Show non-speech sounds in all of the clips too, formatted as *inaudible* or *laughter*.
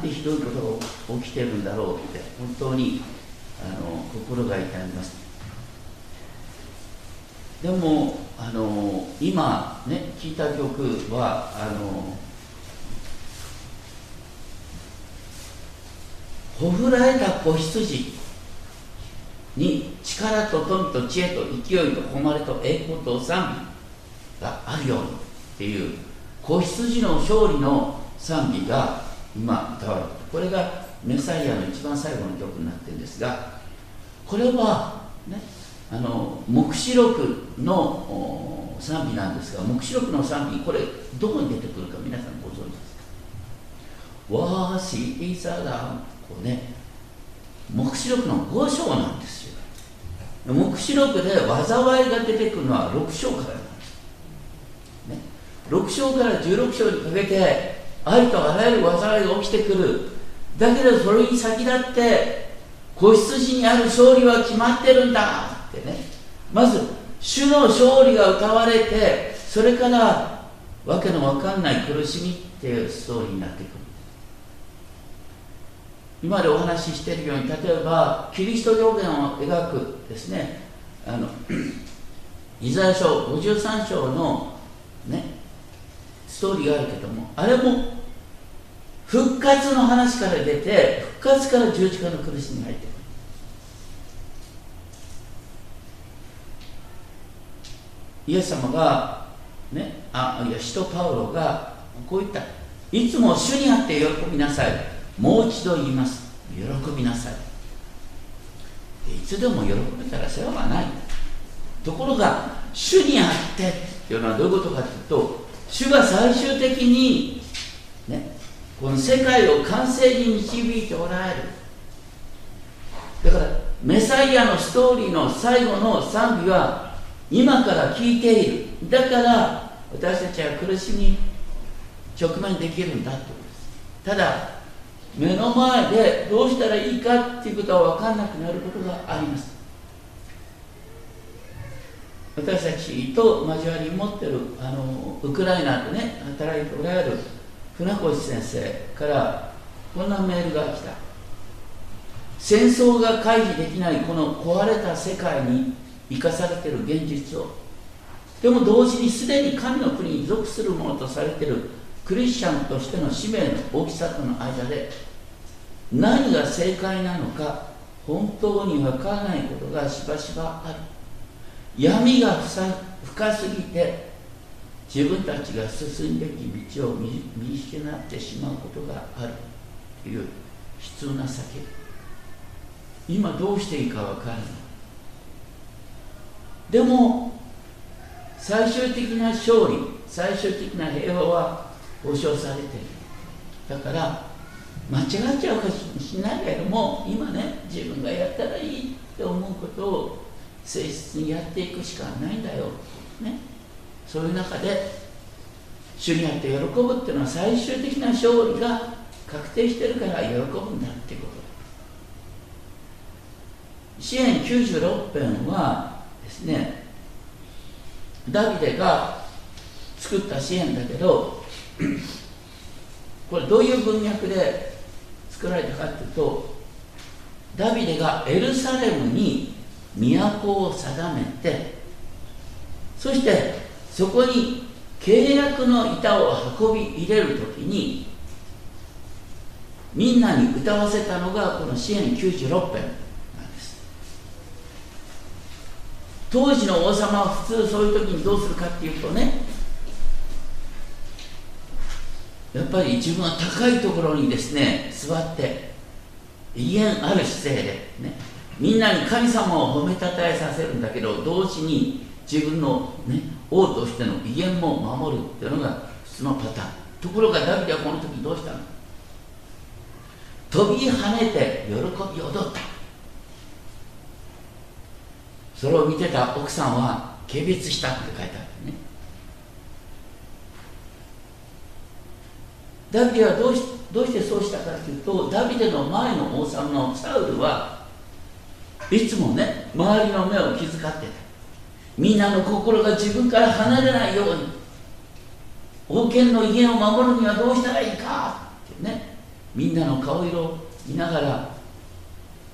なんてひどいことが起きてるんだろうって本当にあの心が痛みます。でもあの今ね聞いた曲はあのほふられた子羊に力と富と知恵と勢いと誉れと栄光と賛美があるようにっていう子羊の勝利の賛美が今歌われてこれがメサイアの一番最後の曲になってるんですがこれはねあの黙示録の賛美なんですが黙示録の賛美これどこに出てくるか皆さんご存知ですか？わーしいさだこうね。黙示録の5章なんですよ。黙示録で災いが出てくるのは6章からなんです、ね、6章から16章にかけてありとあらゆる災いが起きてくる。だけどそれに先立って子羊にある勝利は決まってるんだ。ってね。まず主の勝利が歌われてそれからわけのわかんない苦しみっていうストーリーになってくる。今でお話ししているように例えばキリスト表現を描くですね。あのイザヤ書53章のねストーリーがあるけどもあれも復活の話から出て復活から十字架の苦しみに入ってくる。イエス様がねあいや使徒パウロがこう言った。いつも主にあって喜びなさい。もう一度言います。喜びなさい。いつでも喜べたら世話がない。ところが主にあってっていうのはどういうことかというと主が最終的にねこの世界を完成に導いておられる。だからメサイアのストーリーの最後の賛美は今から聞いている。だから私たちは苦しみに直面できるんだということです。ただ目の前でどうしたらいいかっていうことは分かんなくなることがあります。私たちと交わり持ってるあのウクライナでね働いておられる船越先生からこんなメールが来た。戦争が回避できないこの壊れた世界に生かされてる現実を。でも同時にすでに神の国に属するものとされてるクリスチャンとしての使命の大きさとの間で何が正解なのか本当に分からないことがしばしばある。闇が深すぎて自分たちが進むべき道を見失ってしまうことがある。という悲痛な叫び。今どうしていいか分からない。でも最終的な勝利最終的な平和は保証されている。だから間違っちゃうかもしれないけども今ね自分がやったらいいって思うことを誠実にやっていくしかないんだよ、ね、そういう中で主にあって喜ぶっていうのは最終的な勝利が確定してるから喜ぶんだっていうこと支援96編はですねダビデが作った支援だけどこれどういう文脈で作られたかというとダビデがエルサレムに都を定めてそしてそこに契約の板を運び入れる時にみんなに歌わせたのがこの支援96編なんです。当時の王様は普通そういう時にどうするかっていうとねやっぱり自分は高いところにですね座って威厳ある姿勢でねみんなに神様を褒めたたえさせるんだけど同時に自分の、ね、王としての威厳も守るっていうのが普通のパターン。ところがダビデはこの時どうしたの？飛び跳ねて喜び踊った。それを見てた奥さんは軽蔑したって書いてあるね。ダビデはどうしどうしてそうしたかというとダビデの前の王様のサウルはいつもね周りの目を気遣ってたみんなの心が自分から離れないように王権の威厳を守るにはどうしたらいいかってねみんなの顔色を見ながら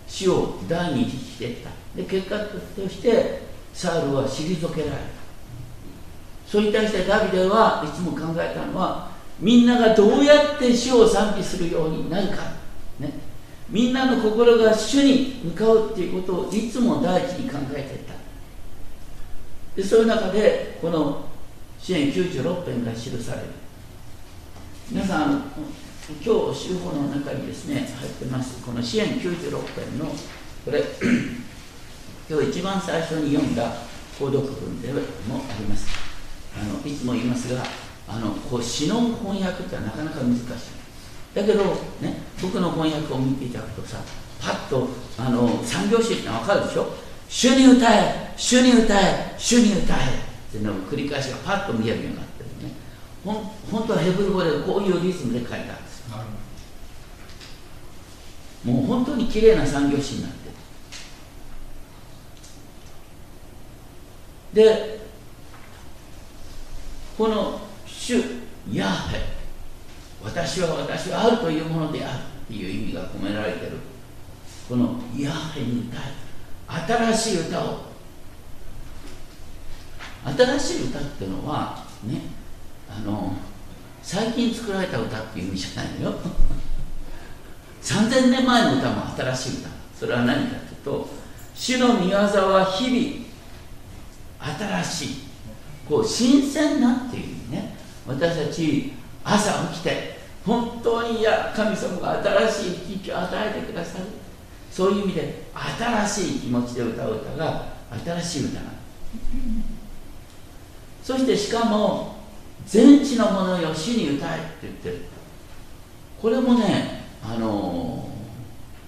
死を第にしていった。で結果としてサウルは退けられた。それに対してダビデはいつも考えたのはみんながどうやって死を賛美するようになるか、みんなの心が主に向かうっていうことをいつも第一に考えていた。でそういう中でこの支援96編が記される。皆さん今日週報の中にですね入ってますこの支援96編のこれ *clears throat* 今日一番最初に読んだ購読文でもありますあのいつも言いますがあのこう詩の翻訳ってなかなか難しいだけどね僕の翻訳を見ていただくとさパッとあの三拍子って分かるでしょ？主に歌え主に歌え主に歌えっていうのを繰り返しがパッと見えるようになってるね。ほん本当はヘブル語でこういうリズムで書いたんですもう本当に綺麗な三拍子になってる。でこの主ヤーヘ私は私はあるというものであるっていう意味が込められてる。このヤーヘに歌え新しい歌を。新しい歌っていうのはねあの最近作られた歌っていう意味じゃないのよ *laughs* 3000年前の歌も新しい歌。それは何かというと主の御業は日々新しいこう新鮮なっていうね。私たち朝起きて本当にいや神様が新しい生きを与えてくださる。そういう意味で新しい気持ちで歌う歌が新しい歌なの。そしてしかも全地のものよ死に歌えって言ってる。これもねあの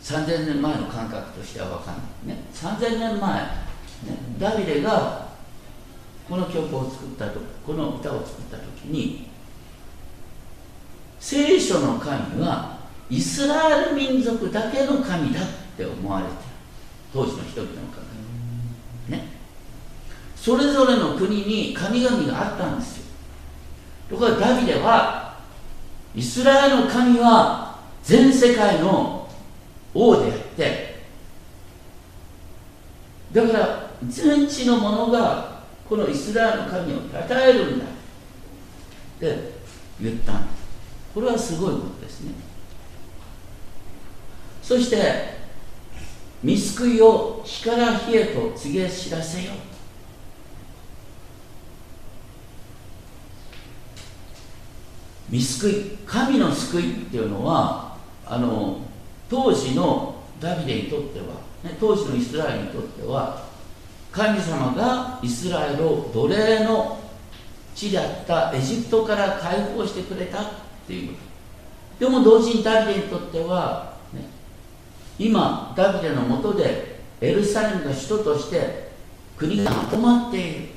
ー、3000年前の感覚としては分かんないね。3000年前、ね、ダビデがこの曲を作ったとこの歌を作った時に聖書の神はイスラエル民族だけの神だって思われてる。当時の人々の考え。ね。それぞれの国に神々があったんですよ。ところがダビデはイスラエルの神は全世界の王であってだから全地のものがこのイスラエルの神を称えるんだって言ったんです。これはすごいことですね。そして見救いを火から火へと告げ知らせよ。見救い神の救いっていうのはあの当時のダビデにとっては、ね、当時のイスラエルにとっては神様がイスラエルを奴隷の地であったエジプトから解放してくれた。っていうでも同時にダビデにとっては、ね、今ダビデのもとでエルサレムが首都として国がまとまっている。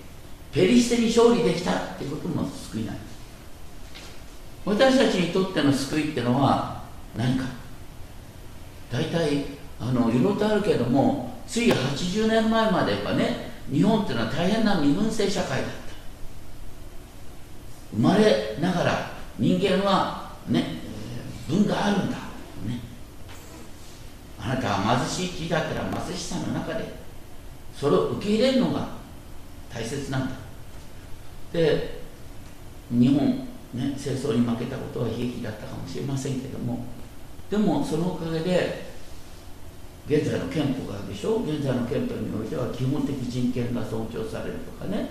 ペリシテに勝利できた。っていうことも救いなんです私たちにとっての救いっていうのは何か。大体あのいろいろとあるけどもつい80年前まではね日本っていうのは大変な身分制社会だった。生まれながら人間はね分があるんだ、ね、あなたは貧しい地だったら貧しさの中でそれを受け入れるのが大切なんだ。で日本、ね、戦争に負けたことは悲劇だったかもしれませんけどもでもそのおかげで現在の憲法があるでしょ？現在の憲法においては基本的人権が尊重されるとかね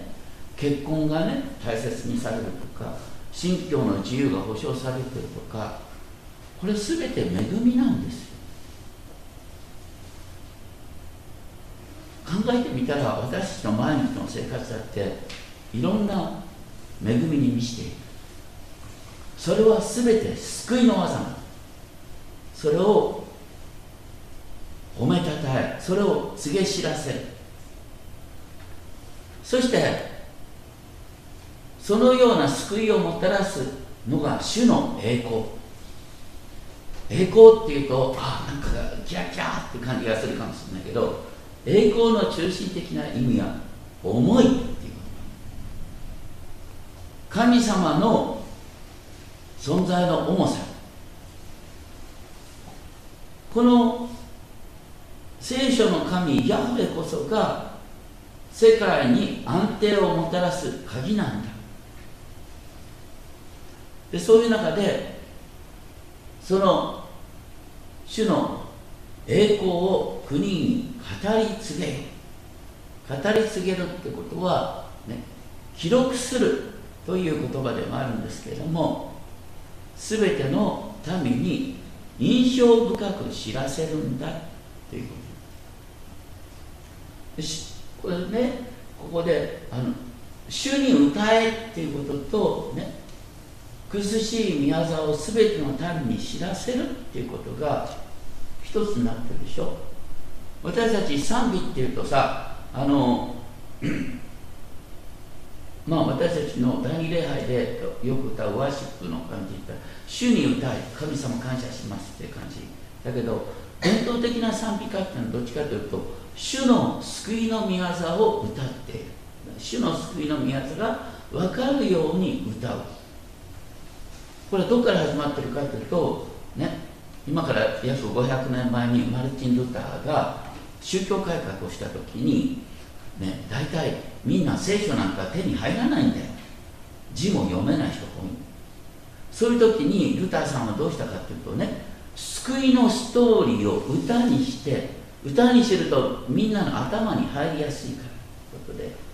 結婚がね大切にされるとか信教の自由が保障されてるとかこれ全て恵みなんですよ。考えてみたら私たちの毎日の生活だっていろんな恵みに満ちている。それは全て救いの技なそれを褒めたたえそれを告げ知らせ。るそしてそのような救いをもたらすのが主の栄光。栄光っていうとあなんかキラキラって感じがするかもしれないけど栄光の中心的な意味は重いっていうこと。神様の存在の重さ。この聖書の神ヤフェこそが世界に安定をもたらす鍵なんだ。でそういう中でその主の栄光を国に語り継げ。る語り継げるってことは、ね、記録するという言葉でもあるんですけれども全ての民に印象深く知らせるんだということ。これねここであの主に歌えっていうこととね苦しい宮沢を全ての民に知らせるっていうことが一つになってるでしょ。私たち賛美っていうとさあの *clears throat* まあ私たちの第二礼拝でよく歌うワーシップの感じった主に歌い神様感謝しますって感じ。だけど伝統的な賛美歌っていうのはどっちかというと主の救いの御業を歌っている。主の救いの御業が分かるように歌う。これはどこから始まってるかというとね今から約500年前にマルチン・ルターが宗教改革をした時にね大体みんな聖書なんか手に入らないんだよ。字も読めない人多い。そういう時にルターさんはどうしたかというとね救いのストーリーを歌にして歌にするとみんなの頭に入りやすいからということで。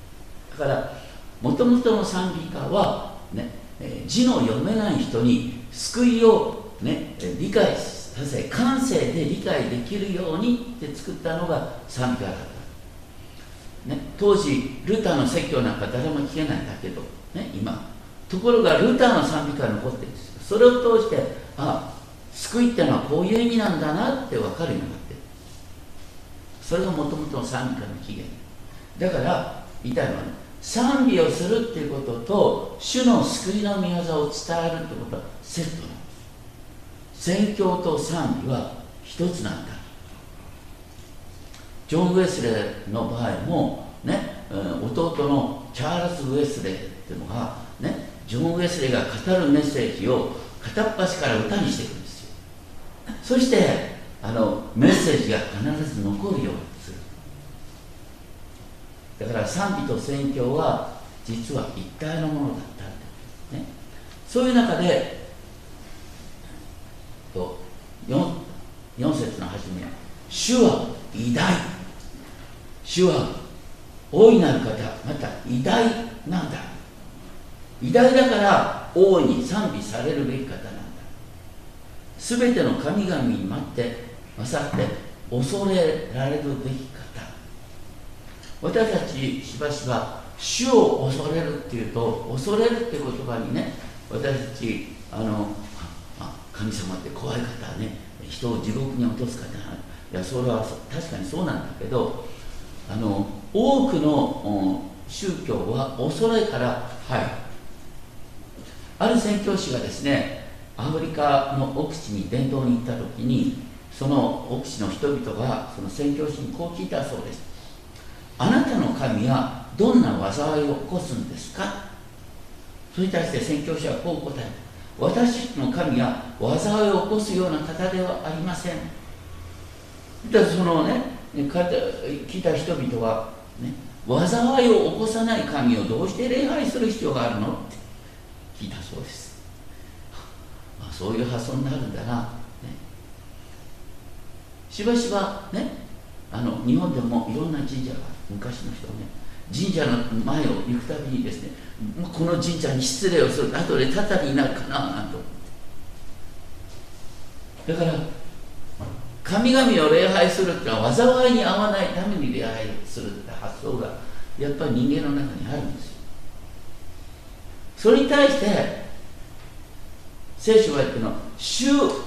だからもともとの賛美歌はねえ、字の読めない人に救いを、ね、理解させ感性で理解できるようにって作ったのが賛美歌だった、ね、当時ルターの説教なんか誰も聞けないんだけど、ね、今。ところがルターの賛美歌が残ってるんですよ。それを通してあ救いってのはこういう意味なんだなって分かるようになって。るそれがもともとの賛美歌の起源。だから言いたいのはね賛美をするっていうことと主の救いの御業を伝えるってことはセットなんです宣教と賛美は一つなんだ。ジョン・ウェスレーの場合もね弟のチャールズ・ウェスレーっていうのがねジョン・ウェスレーが語るメッセージを片っ端から歌にしていくんですよ。そしてあのメッセージが必ず残るように。だから賛美と宣教は実は一体のものだったね、そういう中で 4, 4節の初め「主は偉大」「主は大いなる方。また偉大なんだ」偉大だから大いに賛美されるべき方なんだ。すべての神々に待って勝って恐れられるべき私たちしばしば主を恐れるっていうと恐れるっていう言葉にね私たちあの神様って怖い方ね人を地獄に落とす方いやそれは確かにそうなんだけどあの多くの宗教は恐れから入るある宣教師がですねアフリカの奥地に伝道に行った時にその奥地の人々がその宣教師にこう聞いたそうです。あなたの神はどんな災いを起こすんですか？それに対して宣教師はこう答える。私の神は災いを起こすような方ではありません。だそのね聞いた人々は、ね、災いを起こさない神をどうして礼拝する必要があるの？って聞いたそうです、まあ、そういう発想になるんだな、ね、しばしばねあの日本でもいろんな神社が昔の人ね神社の前を行くたびにですねこの神社に失礼をする後でたたりになるかななんてだから神々を礼拝するっていうのは災いに合わないために礼拝するって発想がやっぱり人間の中にあるんですよ。それに対して聖書が言ってるの主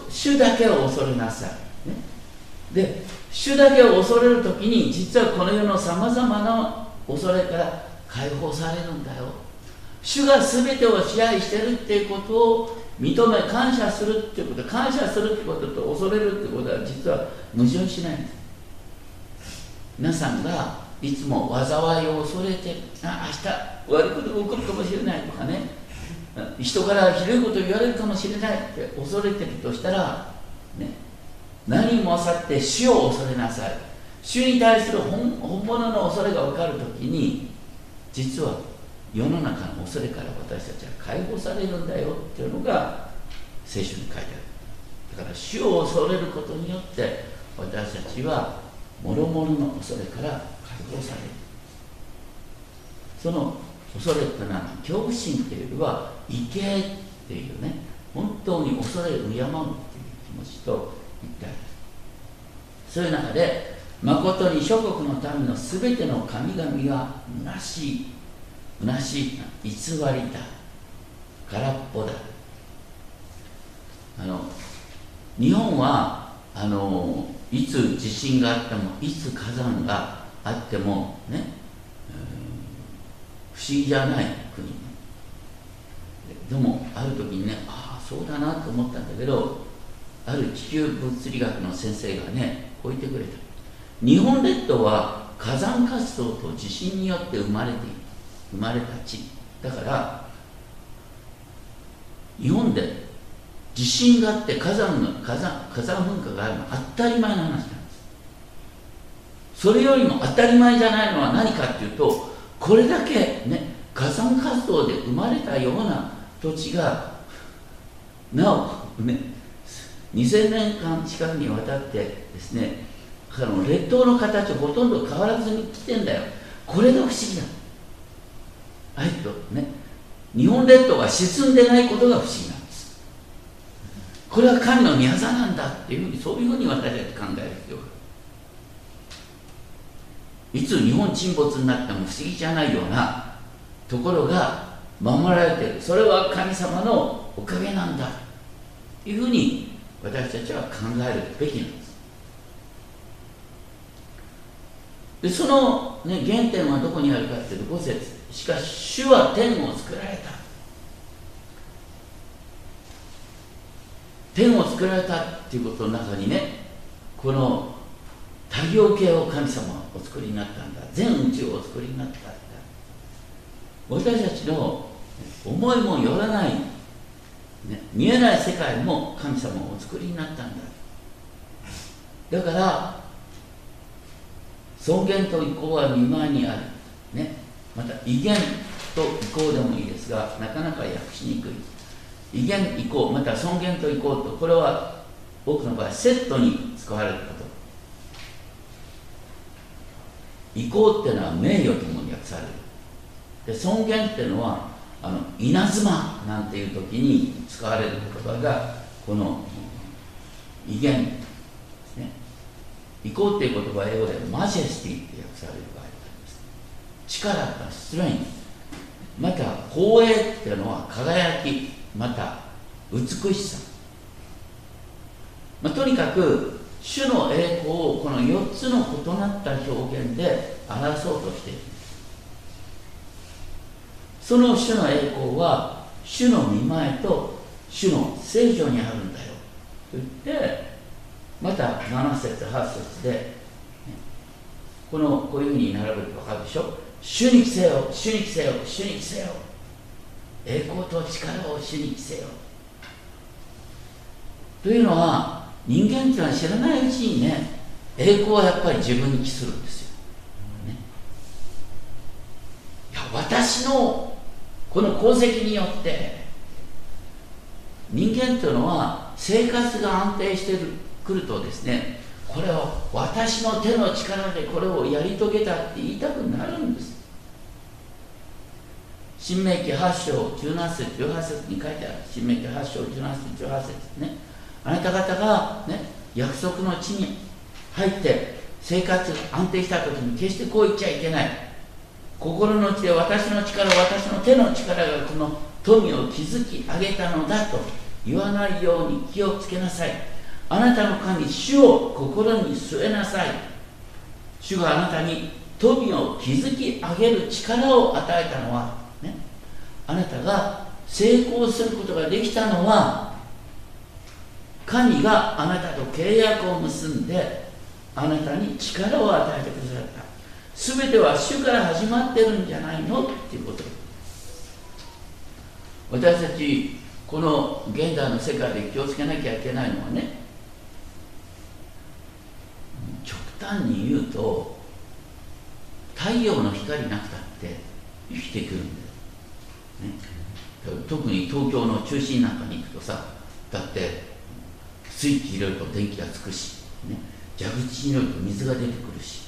主だけを恐れなさい、ね、で主だけを恐れる時に実はこの世のさまざまな恐れから解放されるんだよ。主が全てを支配してるっていうことを認め感謝するっていうこと感謝するってことと恐れるってことは実は矛盾しないんです皆さんがいつも災いを恐れてあ明日悪いことが起こるかもしれないとかね。人からひどいこと言われるかもしれないって恐れてるとしたら、ね、何もあさって死を恐れなさい。主に対する本物の恐れが分かるときに実は世の中の恐れから私たちは解放されるんだよっていうのが聖書に書いてある。だから主を恐れることによって私たちは諸々の恐れから解放される。その恐れってのは恐怖心っていうよりは畏敬っていうね。本当に恐れ敬うっていう気持ちとそういう中で誠に諸国の民のすべての神々が虚しい虚しい偽りだ。空っぽだ。あの日本はあのいつ地震があってもいつ火山があってもね、不思議じゃない国。でもある時にねああそうだなと思ったんだけどある地球物理学の先生がねこう言ってくれた。日本列島は火山活動と地震によって生まれている。生まれた地。だから日本で地震があって火山の火山火山噴火があるのは当たり前の話なんです。それよりも当たり前じゃないのは何かっていうとこれだけね火山活動で生まれたような土地がなおね2000年間近くにわたってですねあの列島の形ほとんど変わらずに来てんだよ。これが不思議だ。あえとね。日本列島が沈んでないことが不思議なんです。これは神の御業なんだっていうふうにそういうふうに私たち考える必要がいつ日本沈没になっても不思議じゃないようなところが守られてる。それは神様のおかげなんだというふうに私たちは考えるべきなんです。でその、ね、原点はどこにあるかっていうと5節。しかし主は天を作られた。天を作られたっていうことの中にねこの太陽系を神様はお作りになったんだ。全宇宙をお作りになったんだ。私たちの思いもよらない、ね、見えない世界も神様をお作りになったんだ。だから尊厳と意向は見舞いにある、ね、また威厳と意向でもいいですがなかなか訳しにくい。威厳意向また尊厳と意向とこれは多くの場合セットに使われること。意向っていうのは名誉ともに訳される。で尊厳っていうのはあの稲妻なんていう時に使われる言葉がこの威厳ですね。意向っていう言葉は英語でマジェスティって訳される場合があります。力とストレインまた光栄っていうのは輝きまた美しさ、まあ、とにかく主の栄光をこの4つの異なった表現で表そうとしている。その主の栄光は主の見前と主の聖女にあるんだよ。と言ってまた7節8節でこのこういうふうに並べると分かるでしょ？主に着せよ主に着せよ主に着せよ。栄光と力を主に着せよ。というのは人間っていうのは知らないうちにね栄光はやっぱり自分に帰するんですよ、ね、いや私のこの功績によって人間というのは生活が安定してくるとですねこれを私の手の力でこれをやり遂げたって言いたくなるんです。新明記8章17節18節に書いてある。新明記8章17節18節ね。あなた方が、ね、約束の地に入って生活安定した時に決してこう言っちゃいけない。心の内で私の力私の手の力がこの富を築き上げたのだと言わないように気をつけなさい。あなたの神主を心に据えなさい。主があなたに富を築き上げる力を与えたのは、ね、あなたが成功することができたのは神があなたと契約を結んであなたに力を与えてくださった全ては主から始まってるんじゃないの？っていうこと。私たちこの現代の世界で気をつけなきゃいけないのはね極端に言うと太陽の光なくたって生きてくるんだよ、ね、特に東京の中心なんかに行くとさだってスイッチ入れると電気がつくし、ね、蛇口に入れると水が出てくるし。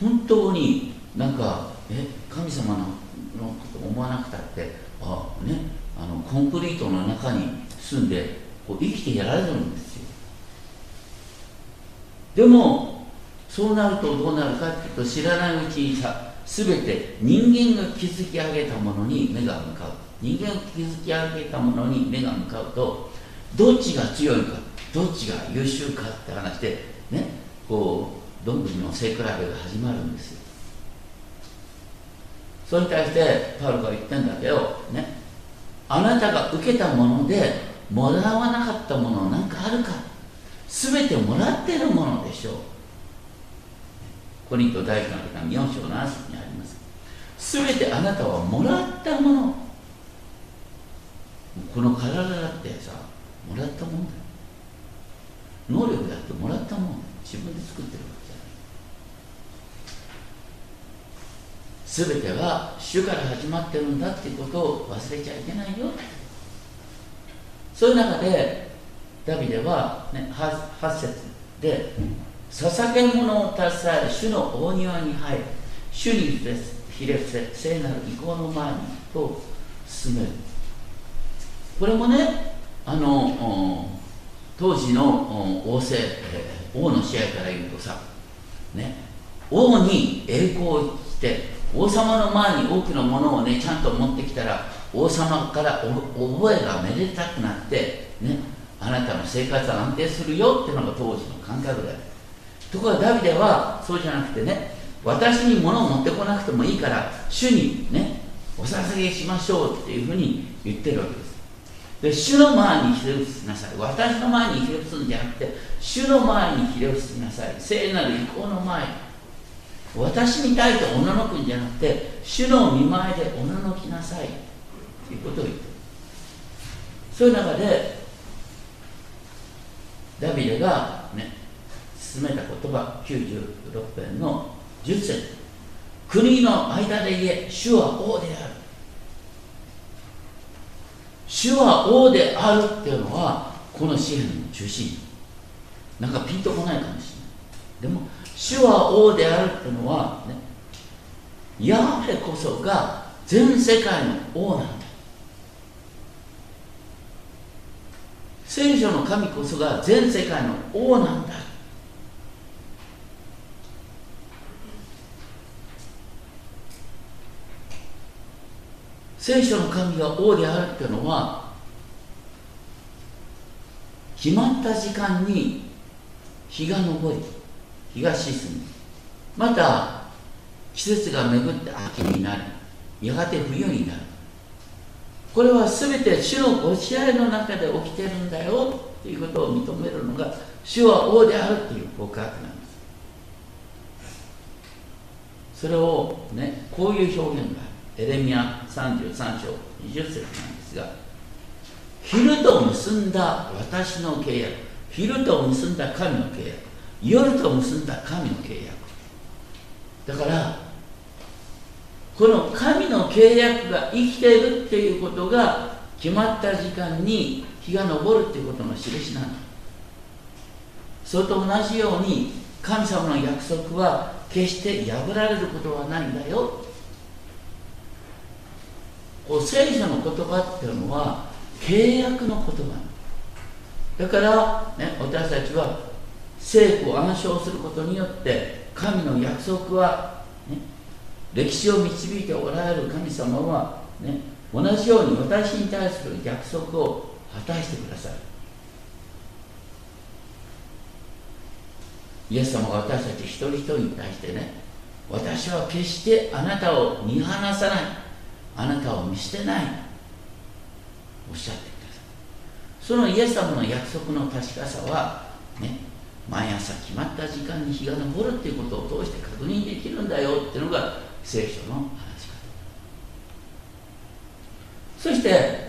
本当になんかえ神様ののこと思わなくたってあねあのコンクリートの中に住んでこう生きてやられるんですよ。でもそうなるとどうなるかっていうと知らないうちにさ全て人間が築き上げたものに目が向かう。人間が築き上げたものに目が向かうとどっちが強いかどっちが優秀かって話でねこうどんぐりの背比べが始まるんですよ。それに対してパウロが言ってんだけどねあなたが受けたものでもらわなかったものなんかあるか。全てもらってるものでしょう。コリント大事な手紙4章の朝にあります。全てあなたはもらったもの。この体だってさもらったもんだよ。能力だってもらったもんだよ。自分で作ってるわ全ては主から始まってるんだっていうことを忘れちゃいけないよ。そういう中でダビデは、ね、8, 8節で捧げ物を携え主の大庭に入る主にひれ伏せ聖なる意向の前にと進めるこれもねあの当時の王政王の試合から言うとさね王に栄光して王様の前に多くのものをねちゃんと持ってきたら王様から覚えがめでたくなってねあなたの生活は安定するよっていうのが当時の感覚だよ。ところがダビデはそうじゃなくてね私に物を持ってこなくてもいいから主にねお捧げしましょうっていうふうに言ってるわけです。で主の前にひれ伏しなさい。私の前にひれ伏すんじゃなくて主の前にひれ伏しなさい。聖なる意向の前に。私に対しておののくんじゃなくて主の見前でおののきなさい。ということを言ってる。そういう中でダビデがね進めた言葉96編の10節。国の間で言え主は王である。主は王であるっていうのはこの詩篇の中心。なんかピンとこないかもしれない。でも主は王であるっていうのはねヤハベこそが全世界の王なんだ。聖書の神こそが全世界の王なんだ。聖書の神が王であるっていうのは決まった時間に日が昇り日が沈む。また季節が巡って秋になる。やがて冬になる。これは全て主のご支配の中で起きてるんだよということを認めるのが主は王であるという告白なんです。それをねこういう表現がエレミア33章20節なんですが昼と結んだ私の契約昼と結んだ神の契約。夜と結んだ神の契約だからこの神の契約が生きているっていうことが決まった時間に日が昇るっていうことの印なんだ。それと同じように神様の約束は決して破られることはないんだよ。こう聖書の言葉っていうのは契約の言葉だから、ね、私たちは聖句を暗唱することによって神の約束は、ね、歴史を導いておられる神様は、ね、同じように私に対する約束を果たしてくださいイエス様が私たち一人一人に対してね私は決してあなたを見放さないあなたを見捨てないおっしゃってくださいそのイエス様の約束の確かさはね毎朝決まった時間に日が昇るっていうことを通して確認できるんだよっていうのが聖書の話し方。そして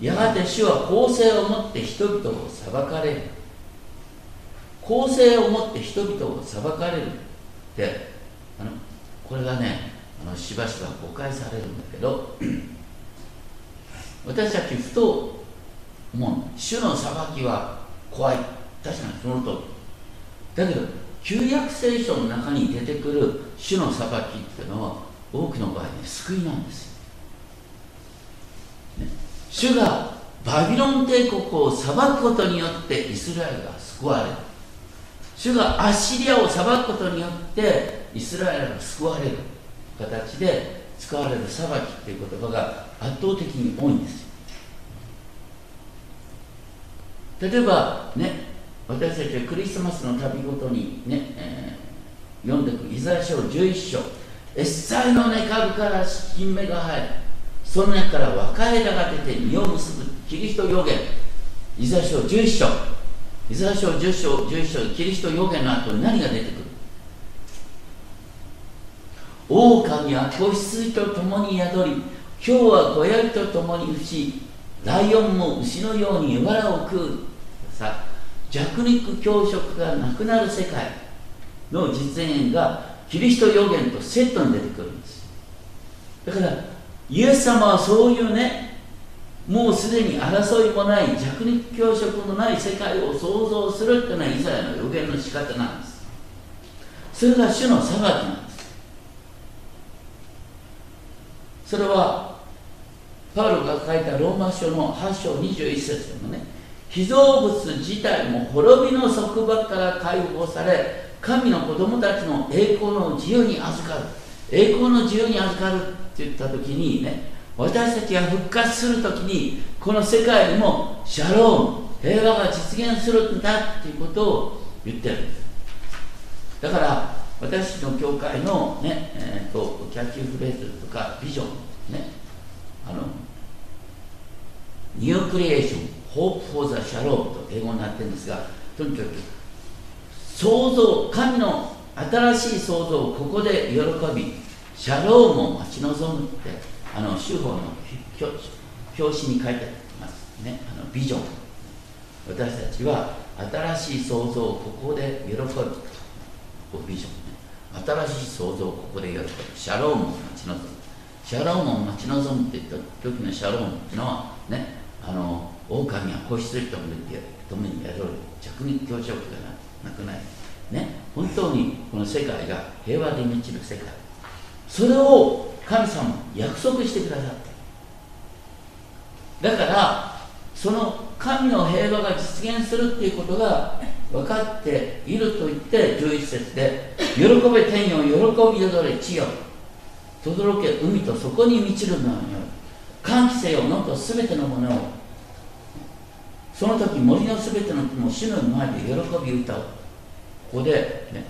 やがて主は公正をもって人々を裁かれる。公正をもって人々を裁かれるってあのこれがねあのしばしば誤解されるんだけど *clears throat* 私たちふと思う。主の裁きは怖い。確かにその通り。だけど旧約聖書の中に出てくる主の裁きっていうのは多くの場合ね救いなんですよ、ね、主がバビロン帝国を裁くことによってイスラエルが救われる。主がアッシリアを裁くことによってイスラエルが救われる形で使われる裁きっていう言葉が圧倒的に多いんですよ。例えばね私たちはクリスマスの旅ごとにね、えー、読んでいくイザヤ書11章。エッサイの根株から新芽が生えるその根から若枝が出て実を結ぶキリスト予言。イザヤ書11章。イザヤ書10章11章キリスト予言の後に何が出てくる？狼は子羊と共に宿り今日は小槍と共に牛ライオンも牛のように藁を食う。さあ弱肉強食がなくなる世界の実現がキリスト予言とセットに出てくるんです。だからイエス様はそういうねもうすでに争いもない弱肉強食のない世界を創造するっていうのはイザヤの予言の仕方なんです。それが主の裁きなんです。それはパウロが書いたローマ書の8章21節でもね被造物自体も滅びの束縛から解放され神の子供たちの栄光の自由に預かる。栄光の自由に預かるって言った時にね私たちが復活する時にこの世界にもシャローム平和が実現するんだっていうことを言ってるんです。だから私の教会のね、えーと、キャッチフレーズとかビジョンねあのニュークリエーション。Hope for the Shalom と英語になってるんですがとにかく創造神の新しい創造をここで喜びシャロームを待ち望むってあの主法の表紙に書いてありますね。あのビジョン私たちは新しい創造をここで喜ぶこビジョンね。新しい創造をここで喜ぶ。シャロームを待ち望むシャロームを待ち望むって言った時のシャロームっていうのはねあの狼は子羊と共に宿る。弱肉強食がなくなりね。本当にこの世界が平和で満ちる世界。それを神様約束してくださった。だからその神の平和が実現するっていうことが分かっていると言って11節で「喜べ天よ喜びよどれ地よ轟け海とそこに満ちるのよ歓喜せよのと全てのものをその時森のすべての木も主の前で喜び歌う。ここでね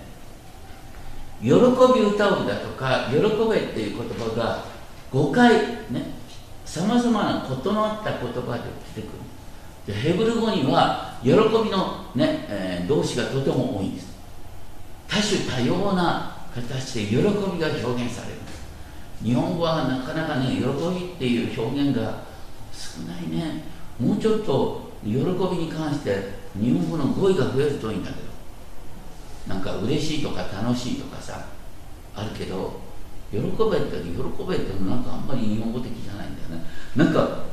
喜び歌うだとか喜べっていう言葉が5回ねさまざまな異なった言葉で出てくる。でヘブル語には喜びのね、えー、動詞がとても多いんです。多種多様な形で喜びが表現される。日本語はなかなかね喜びっていう表現が少ないね。もうちょっと喜びに関して日本語の語彙が増えるといいんだけど。なんか嬉しいとか楽しいとかさあるけど喜べって喜べってなんかあんまり日本語的じゃないんだよね。なんか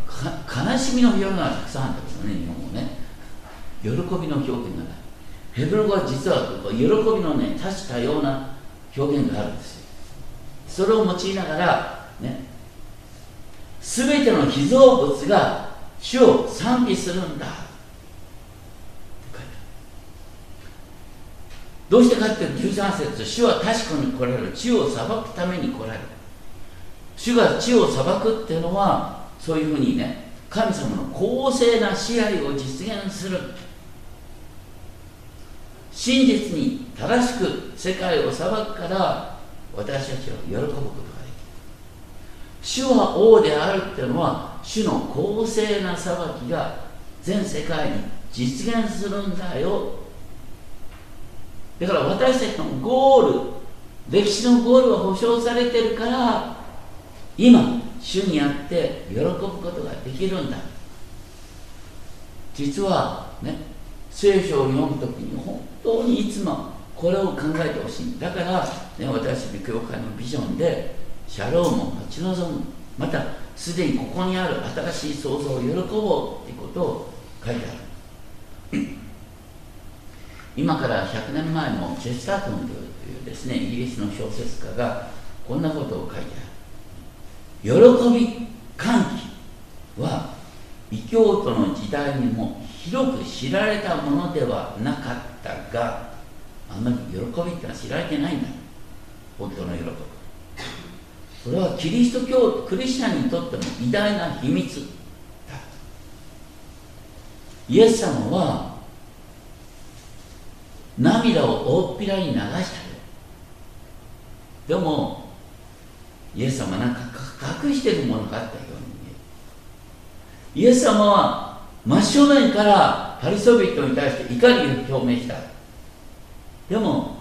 悲しみの表現がたくさんあるんだけどね日本語ね。喜びの表現がない。ヘブル語は実は喜びのね多種多様な表現があるんですよ。それを用いながらね全ての被造物が主を賛美するんだ。どうしてかっていうと13節主は確かに来られる。地を裁くために来られる。主が地を裁くっていうのはそういうふうにね神様の公正な支配を実現する。真実に正しく世界を裁くから私たちは喜ぶことができる。主は王であるっていうのは主の公正な裁きが全世界に実現するんだよ。だから私たちのゴール歴史のゴールは保証されてるから今主にあって喜ぶことができるんだ。実はね聖書を読む時に本当にいつもこれを考えてほしい。だから、ね、私たち教会のビジョンでシャロームを待ち望む。またすでにここにある新しい創造を喜ぼうということを書いてある。今から100年前のチェスタートンというですねイギリスの小説家がこんなことを書いてある。喜び歓喜は異教徒の時代にも広く知られたものではなかったがあんまり喜びってのは知られてないんだ。本当の喜び。それはキリスト教クリスチャンにとっても偉大な秘密。だイエス様は涙を大っぴらに流したよ。でもイエス様なんか隠してるものがあったようにイエス様は真正面からパリソビットに対して怒りを表明した。でも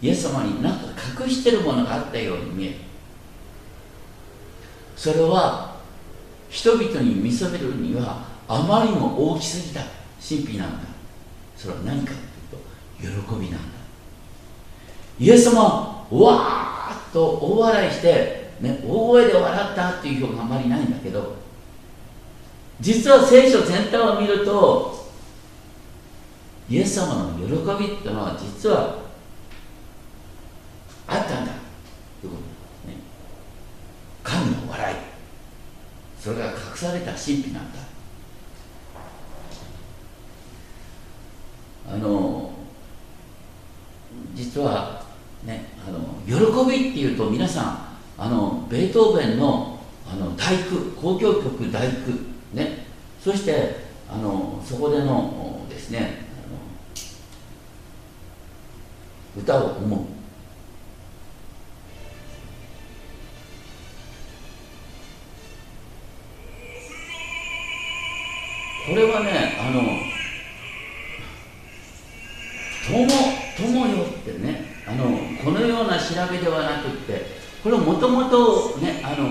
イエス様に何か隠してるものがあったように見える。それは人々に見せるにはあまりにも大きすぎた神秘なんだ。それは何かというと喜びなんだ。イエス様はわーっと大笑いして、ね、大声で笑ったっていう表があまりないんだけど実は聖書全体を見るとイエス様の喜びっていうのは実はあったんだ。ということ神の笑い。それが隠された神秘なんだ。あの実はねあの喜びっていうと皆さんあのベートーベンのあの大工交響曲大工ね。そしてあのそこでのですね歌を思うこれはねあの友友よってねあのこのような調べではなくってこれもともとねあの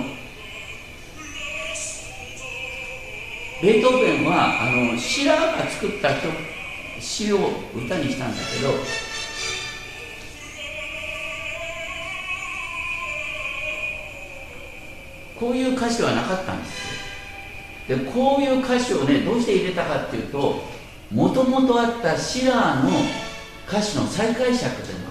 ベートーベンはあのシラーが作った曲詩を歌にしたんだけどこういう歌詞ではなかったんです。でこういう歌詞をねどうして入れたかっていうともともとあったシラーの歌詞の再解釈でね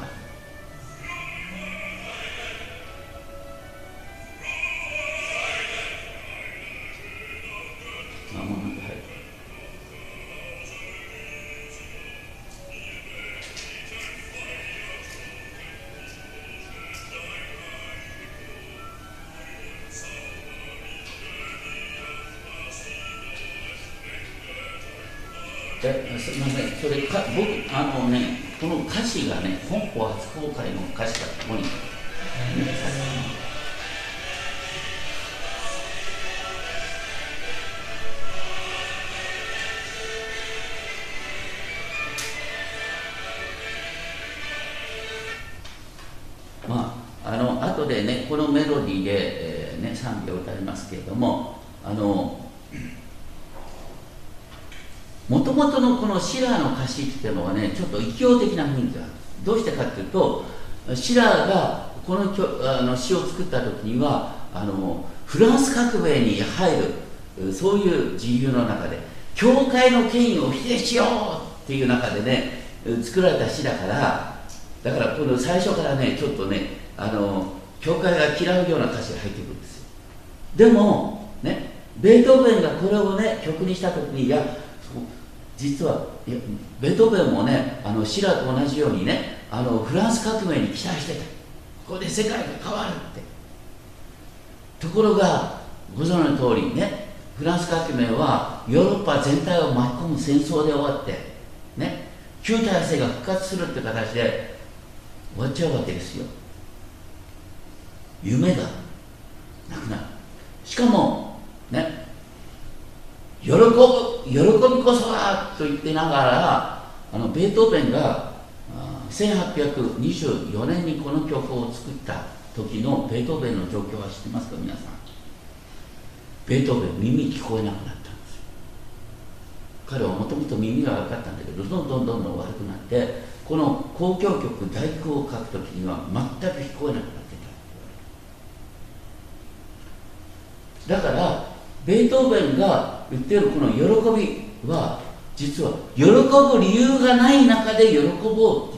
本邦初公開の歌詞がここに、まあ、あの後でね、このメロディーで、えーね、賛美を歌いますけれども、あのもともとのこのシラーの歌詞っていうのはねちょっと異教的な雰囲気がどうしてかっていうとシラーがこのあの詩を作った時にはあのフランス革命に入るそういう自由の中で教会の権威を否定しようっていう中でね作られた詩だからだからこの最初からねちょっとねあの教会が嫌うような歌詞が入ってくるんですよ。でもねベートーベンがこれをね曲にした時にいや実はいやベートーベンもねあのシラーと同じようにねあのフランス革命に期待してた。ここで世界が変わるって。ところがご存知の通りねフランス革命はヨーロッパ全体を巻き込む戦争で終わってね旧体制が復活するって形で終わっちゃうわけですよ。夢がなくなる。しかもね喜ぶ喜びこそはと言ってながらあのベートーベンが1824年にこの曲を作った時のベートーベンの状況は知ってますか？皆さん。ベートーベン耳聞こえなくなったんです彼はもともと耳が悪かったんだけどどんどんどんどん悪くなってこの交響曲「第九」を書く時には全く聞こえなくなってただからベートーベンが言ってるこの喜びは実は喜ぶ理由がない中で喜ぼう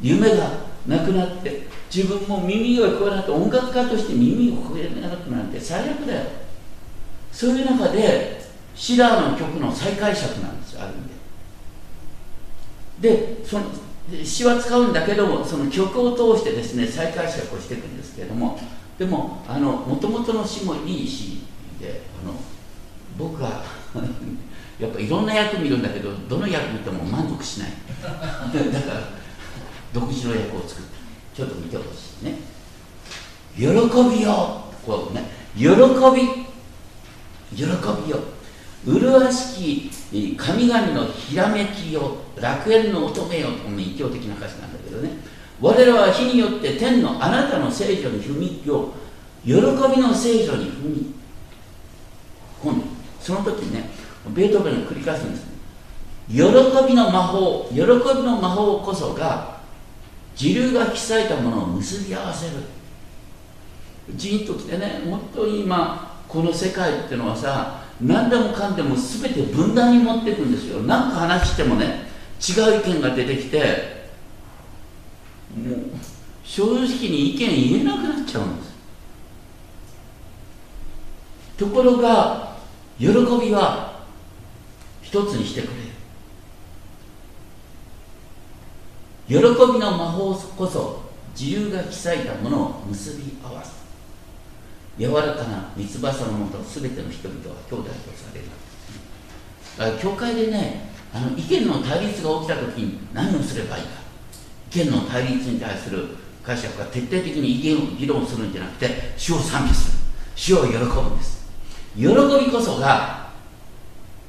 夢がなくなって自分も耳が聞こえなくて音楽家として耳が聞こえなくなって最悪だよ。そういう中でシラーの曲の再解釈なんですよある意味で。でその詩は使うんだけどもその曲を通してですね再解釈をしていくんですけれどもでもあの元々の詩もいい詩であの僕は *laughs* やっぱいろんな役見るんだけどどの役見ても満足しない。*laughs* だから独自の役を作ったちょっと見てほしいね。喜びよ。こうね。喜び。喜びよ。麗しき神々のひらめきよ。楽園の乙女よ。この異教的な歌詞なんだけどね。我らは火によって天のあなたの聖女に踏みよ喜びの聖女に踏み。込んでその時ねベートーベンが繰り返すんです喜びの魔法喜びの魔法こそが時流が引き裂いたものを結び合わせる。じんときてね本当に今この世界っていうのはさ何でもかんでも全て分断に持っていくんですよ。何か話してもね違う意見が出てきてもう正直に意見言えなくなっちゃうんです。ところが喜びは一つにしてくれる喜びの魔法こそ自由が引き裂いたものを結び合わす。柔らかな三つ葉のもと全ての人々は兄弟とされる。だから教会でねあの意見の対立が起きた時に何をすればいいか。意見の対立に対する解釈が徹底的に意見を議論するんじゃなくて主を賛美する。主を喜ぶんです。喜びこそが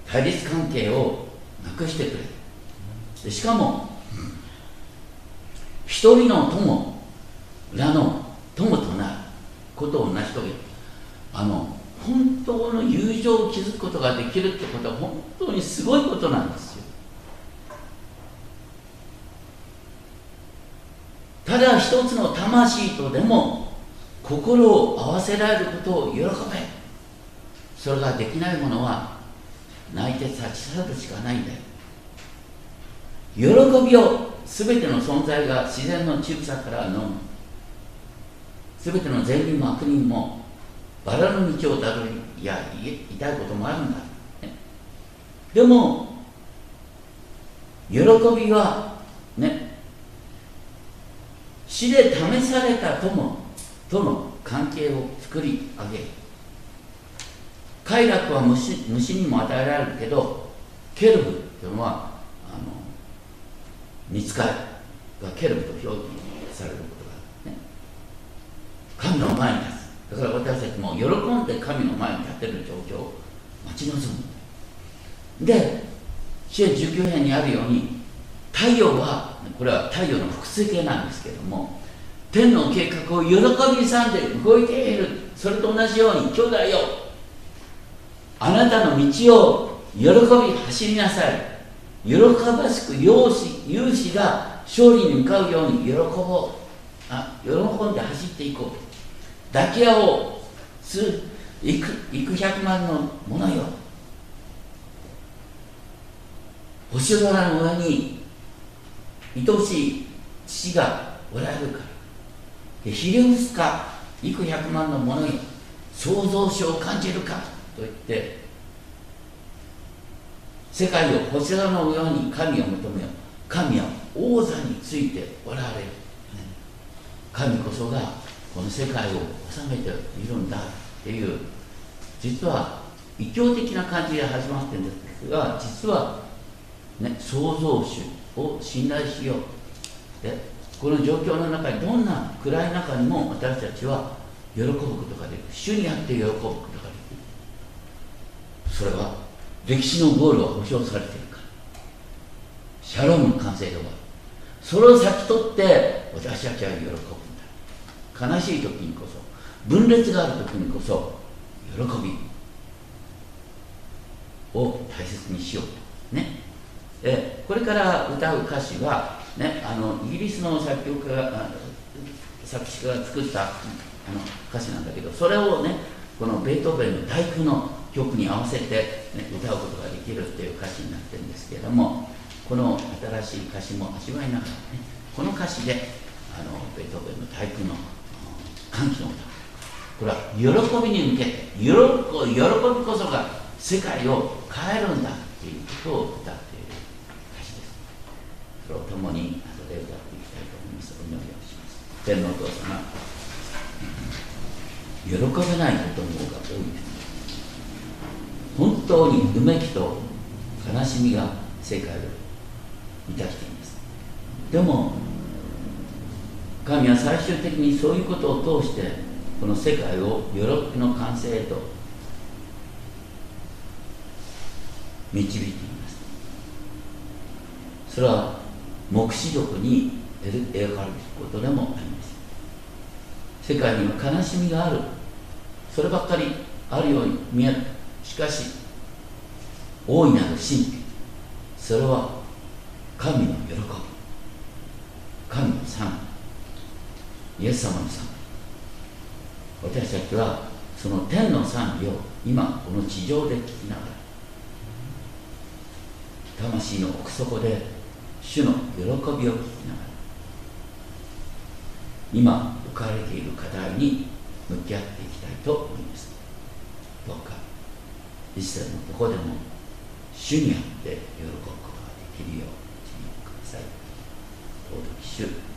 対立関係をなくしてくれる。しかも一人の友らの友となることを成し遂げるあの本当の友情を築くことができるってことは本当にすごいことなんですよ。ただ一つの魂とでも心を合わせられることを喜べ。それができないものは泣いて立ち去るしかないんだよ。喜びを全ての存在が自然の乳さからの全ての善人も悪人もバラの道をたどりいや痛いこともあるんだ、ね、でも喜びはね死で試された友との関係を作り上げる。快楽は虫虫にも与えられるけどケルブというのは見つかる。がケルブと表記されることがね神の前に立つ。だから私たちも喜んで神の前に立てる状況を待ち望む。で支援19編にあるように太陽はこれは太陽の複数形なんですけども天の計画を喜びさんで動いている。それと同じように兄弟よあなたの道を喜び走りなさい。喜ばしく勇士勇士が勝利に向かうように喜ぼう。あ喜んで走っていこう。抱き合おうす幾幾百万のものよ。星空の上に愛しい父がおられるから。でひれ伏すか幾百万のものよ創造主を感じるか。と言って世界を星空のように神を求めよ神は王座についておられる、神こそがこの世界を治めているんだっていう実は異教的な感じで始まってるんですが実は、ね、創造主を信頼しよう。でこの状況の中にどんな暗い中にも私たちは喜ぶことができる。主にあって喜ぶことができる。それは歴史のゴールは保証されているから。シャロームの完成で終わるそれを先取って私たちは喜ぶんだ。悲しい時にこそ分裂がある時にこそ喜び。を大切にしようと。ね。えこれから歌う歌詞は、ね、あのイギリスの作曲家が作詞家が作ったあの歌詞なんだけどそれをねこのベートーベンの「第九」の曲に合わせて、ね、歌うことができるっていう歌詞になってるんですけれどもこの新しい歌詞も味わいながらねこの歌詞であのベートーベンの「第九」の歓喜の歌これは喜びに向けて喜びこそが世界を変えるんだっていうことを歌っている歌詞です。それを共に後で歌っていきたいと思います。お祈りをします天皇お父様喜べないことの方が多いです。当にうめきと悲しみが世界を満たしています。でも神は最終的にそういうことを通してこの世界を喜びの完成へと導いています。それは黙示録に描かれることでもあります。世界には悲しみがある。そればっかりあるように見える。しかし大いなる神。秘それは神の喜び。神の賛。美イエス様の賛。美私たちはその天の賛美を今この地上で聞きながら魂の奥底で主の喜びを聞きながら今置かれている課題に向き合っていきたいと思います。どうか一切のとこでも主にあって喜ぶことができるよう導いてください。尊き主。